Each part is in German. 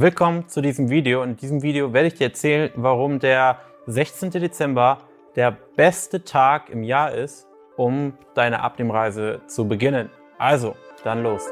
Willkommen zu diesem Video. In diesem Video werde ich dir erzählen, warum der 16. Dezember der beste Tag im Jahr ist, um deine Abnehmreise zu beginnen. Also, dann los.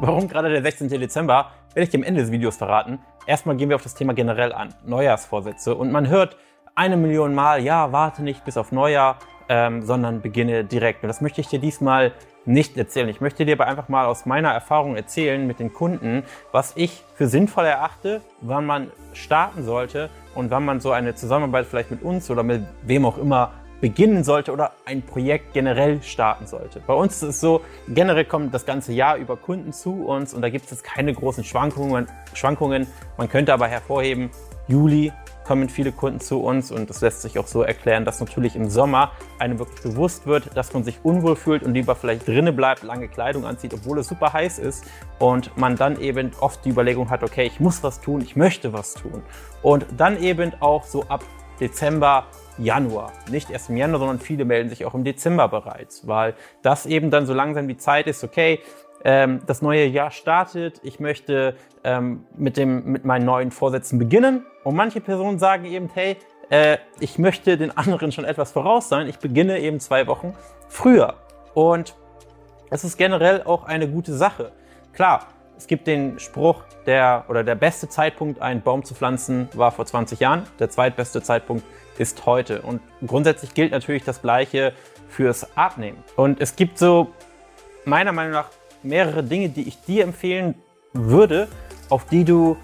Warum gerade der 16. Dezember, werde ich dir am Ende des Videos verraten. Erstmal gehen wir auf das Thema generell an, Neujahrsvorsätze. Und man hört eine Million Mal, ja, warte nicht bis auf Neujahr, ähm, sondern beginne direkt. Und das möchte ich dir diesmal nicht erzählen. Ich möchte dir aber einfach mal aus meiner Erfahrung erzählen mit den Kunden, was ich für sinnvoll erachte, wann man starten sollte und wann man so eine Zusammenarbeit vielleicht mit uns oder mit wem auch immer beginnen sollte oder ein Projekt generell starten sollte. Bei uns ist es so, generell kommt das ganze Jahr über Kunden zu uns und da gibt es keine großen Schwankungen. Schwankungen. Man könnte aber hervorheben, Juli kommen viele Kunden zu uns und das lässt sich auch so erklären, dass natürlich im Sommer einem wirklich bewusst wird, dass man sich unwohl fühlt und lieber vielleicht drinnen bleibt, lange Kleidung anzieht, obwohl es super heiß ist und man dann eben oft die Überlegung hat, okay, ich muss was tun, ich möchte was tun und dann eben auch so ab Dezember, Januar. Nicht erst im Januar, sondern viele melden sich auch im Dezember bereits, weil das eben dann so langsam die Zeit ist, okay, ähm, das neue Jahr startet, ich möchte ähm, mit, dem, mit meinen neuen Vorsätzen beginnen. Und manche Personen sagen eben, hey, äh, ich möchte den anderen schon etwas voraus sein, ich beginne eben zwei Wochen früher. Und es ist generell auch eine gute Sache. Klar, es gibt den Spruch, der oder der beste Zeitpunkt, einen Baum zu pflanzen, war vor 20 Jahren. Der zweitbeste Zeitpunkt ist heute. Und grundsätzlich gilt natürlich das Gleiche fürs Abnehmen. Und es gibt so meiner Meinung nach mehrere Dinge, die ich dir empfehlen würde, auf die du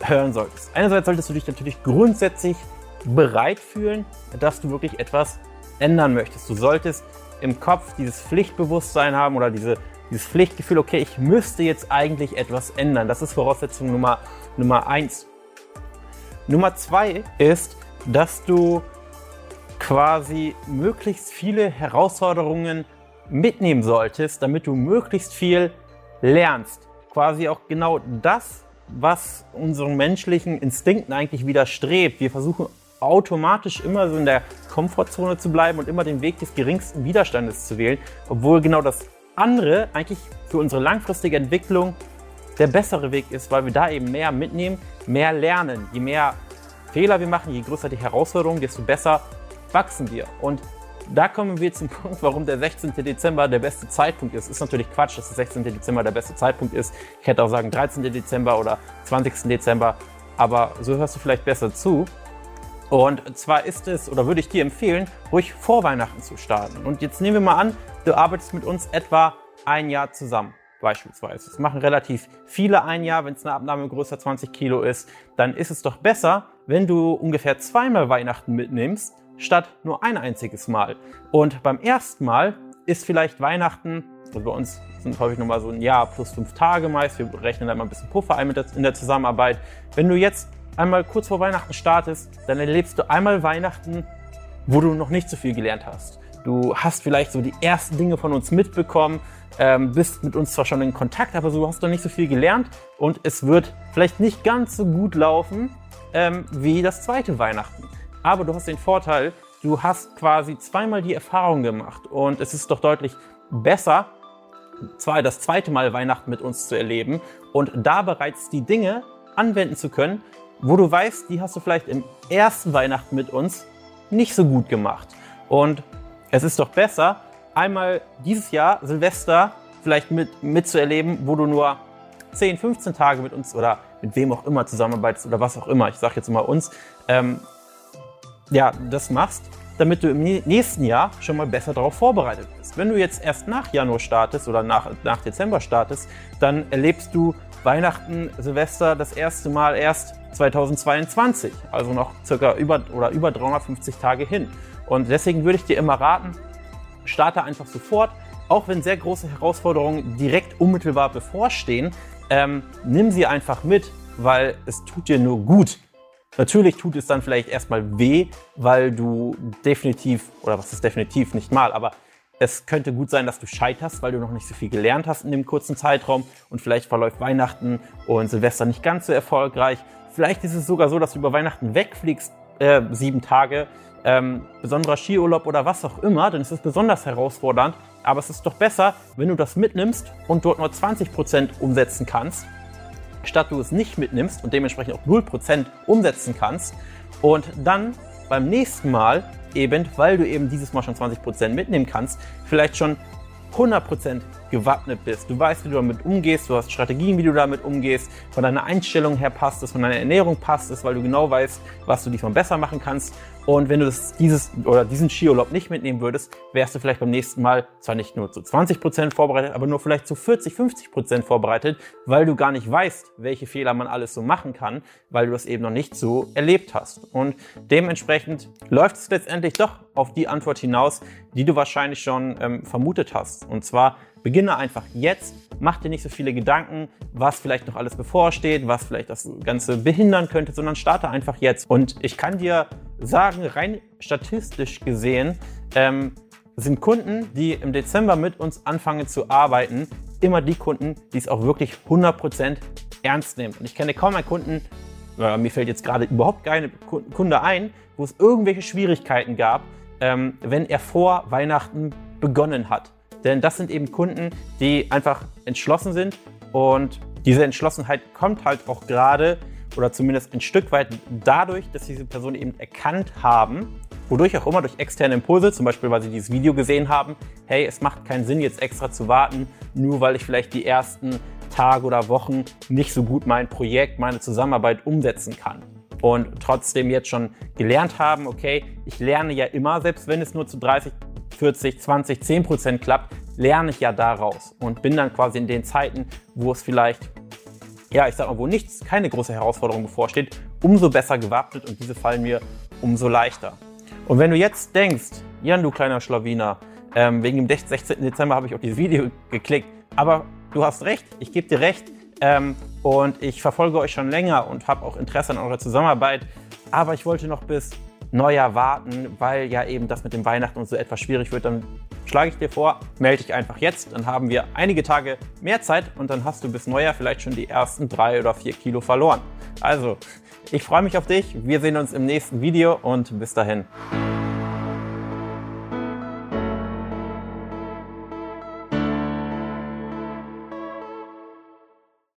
hören solltest. Einerseits solltest du dich natürlich grundsätzlich bereit fühlen, dass du wirklich etwas ändern möchtest. Du solltest im Kopf dieses Pflichtbewusstsein haben oder diese, dieses Pflichtgefühl, okay, ich müsste jetzt eigentlich etwas ändern. Das ist Voraussetzung Nummer, Nummer eins. Nummer zwei ist, dass du quasi möglichst viele Herausforderungen mitnehmen solltest, damit du möglichst viel lernst. Quasi auch genau das, was unseren menschlichen Instinkten eigentlich widerstrebt. Wir versuchen automatisch immer so in der Komfortzone zu bleiben und immer den Weg des geringsten Widerstandes zu wählen, obwohl genau das andere eigentlich für unsere langfristige Entwicklung der bessere Weg ist, weil wir da eben mehr mitnehmen, mehr lernen. Je mehr Fehler wir machen, je größer die Herausforderung, desto besser wachsen wir. Und da kommen wir zum Punkt, warum der 16. Dezember der beste Zeitpunkt ist. Ist natürlich Quatsch, dass der 16. Dezember der beste Zeitpunkt ist. Ich hätte auch sagen 13. Dezember oder 20. Dezember, aber so hörst du vielleicht besser zu. Und zwar ist es, oder würde ich dir empfehlen, ruhig vor Weihnachten zu starten. Und jetzt nehmen wir mal an, du arbeitest mit uns etwa ein Jahr zusammen beispielsweise. Das machen relativ viele ein Jahr, wenn es eine Abnahme größer 20 Kilo ist. Dann ist es doch besser, wenn du ungefähr zweimal Weihnachten mitnimmst statt nur ein einziges Mal. Und beim ersten Mal ist vielleicht Weihnachten, also bei uns sind häufig nochmal so ein Jahr plus fünf Tage meist, wir rechnen da mal ein bisschen Puffer ein in der Zusammenarbeit. Wenn du jetzt einmal kurz vor Weihnachten startest, dann erlebst du einmal Weihnachten, wo du noch nicht so viel gelernt hast. Du hast vielleicht so die ersten Dinge von uns mitbekommen, ähm, bist mit uns zwar schon in Kontakt, aber du hast noch nicht so viel gelernt und es wird vielleicht nicht ganz so gut laufen ähm, wie das zweite Weihnachten. Aber du hast den Vorteil, du hast quasi zweimal die Erfahrung gemacht und es ist doch deutlich besser, zwar das zweite Mal Weihnachten mit uns zu erleben und da bereits die Dinge anwenden zu können, wo du weißt, die hast du vielleicht im ersten Weihnachten mit uns nicht so gut gemacht. Und es ist doch besser, einmal dieses Jahr Silvester vielleicht mit, mitzuerleben, wo du nur 10, 15 Tage mit uns oder mit wem auch immer zusammenarbeitest oder was auch immer, ich sage jetzt mal uns, ähm, ja, das machst, damit du im nächsten Jahr schon mal besser darauf vorbereitet bist. Wenn du jetzt erst nach Januar startest oder nach, nach Dezember startest, dann erlebst du Weihnachten, Silvester das erste Mal erst 2022, also noch circa über oder über 350 Tage hin. Und deswegen würde ich dir immer raten, starte einfach sofort, auch wenn sehr große Herausforderungen direkt unmittelbar bevorstehen, ähm, nimm sie einfach mit, weil es tut dir nur gut, Natürlich tut es dann vielleicht erstmal weh, weil du definitiv, oder was ist definitiv, nicht mal, aber es könnte gut sein, dass du scheiterst, weil du noch nicht so viel gelernt hast in dem kurzen Zeitraum und vielleicht verläuft Weihnachten und Silvester nicht ganz so erfolgreich. Vielleicht ist es sogar so, dass du über Weihnachten wegfliegst, äh, sieben Tage ähm, besonderer Skiurlaub oder was auch immer, dann ist es besonders herausfordernd. Aber es ist doch besser, wenn du das mitnimmst und dort nur 20% umsetzen kannst, statt du es nicht mitnimmst und dementsprechend auch 0% umsetzen kannst. Und dann beim nächsten Mal eben, weil du eben dieses Mal schon 20% mitnehmen kannst, vielleicht schon 100% gewappnet bist. Du weißt, wie du damit umgehst, du hast Strategien, wie du damit umgehst, von deiner Einstellung her passt es, von deiner Ernährung passt es, weil du genau weißt, was du diesmal besser machen kannst. Und wenn du das, dieses oder diesen Skiurlaub nicht mitnehmen würdest, wärst du vielleicht beim nächsten Mal zwar nicht nur zu 20% vorbereitet, aber nur vielleicht zu 40, 50% vorbereitet, weil du gar nicht weißt, welche Fehler man alles so machen kann, weil du das eben noch nicht so erlebt hast. Und dementsprechend läuft es letztendlich doch auf die Antwort hinaus, die du wahrscheinlich schon ähm, vermutet hast. Und zwar beginne einfach jetzt, mach dir nicht so viele Gedanken, was vielleicht noch alles bevorsteht, was vielleicht das Ganze behindern könnte, sondern starte einfach jetzt. Und ich kann dir sagen, rein statistisch gesehen, ähm, sind Kunden, die im Dezember mit uns anfangen zu arbeiten, immer die Kunden, die es auch wirklich 100% ernst nehmen. Und ich kenne kaum einen Kunden, äh, mir fällt jetzt gerade überhaupt keine Kunde ein, wo es irgendwelche Schwierigkeiten gab, ähm, wenn er vor Weihnachten begonnen hat. Denn das sind eben Kunden, die einfach entschlossen sind. Und diese Entschlossenheit kommt halt auch gerade oder zumindest ein Stück weit dadurch, dass diese Personen eben erkannt haben, wodurch auch immer durch externe Impulse, zum Beispiel weil sie dieses Video gesehen haben, hey, es macht keinen Sinn jetzt extra zu warten, nur weil ich vielleicht die ersten Tage oder Wochen nicht so gut mein Projekt, meine Zusammenarbeit umsetzen kann. Und trotzdem jetzt schon gelernt haben, okay, ich lerne ja immer, selbst wenn es nur zu 30, 40, 20, 10 Prozent klappt, lerne ich ja daraus und bin dann quasi in den Zeiten, wo es vielleicht, ja, ich sag mal, wo nichts, keine große Herausforderung bevorsteht, umso besser gewappnet und diese fallen mir umso leichter. Und wenn du jetzt denkst, Jan, du kleiner Schlawiner, ähm, wegen dem 16. Dezember habe ich auf dieses Video geklickt, aber du hast recht, ich gebe dir recht, ähm, und ich verfolge euch schon länger und habe auch Interesse an eurer Zusammenarbeit. Aber ich wollte noch bis Neujahr warten, weil ja eben das mit dem Weihnachten und so etwas schwierig wird. Dann schlage ich dir vor, melde dich einfach jetzt. Dann haben wir einige Tage mehr Zeit und dann hast du bis Neujahr vielleicht schon die ersten drei oder vier Kilo verloren. Also, ich freue mich auf dich. Wir sehen uns im nächsten Video und bis dahin.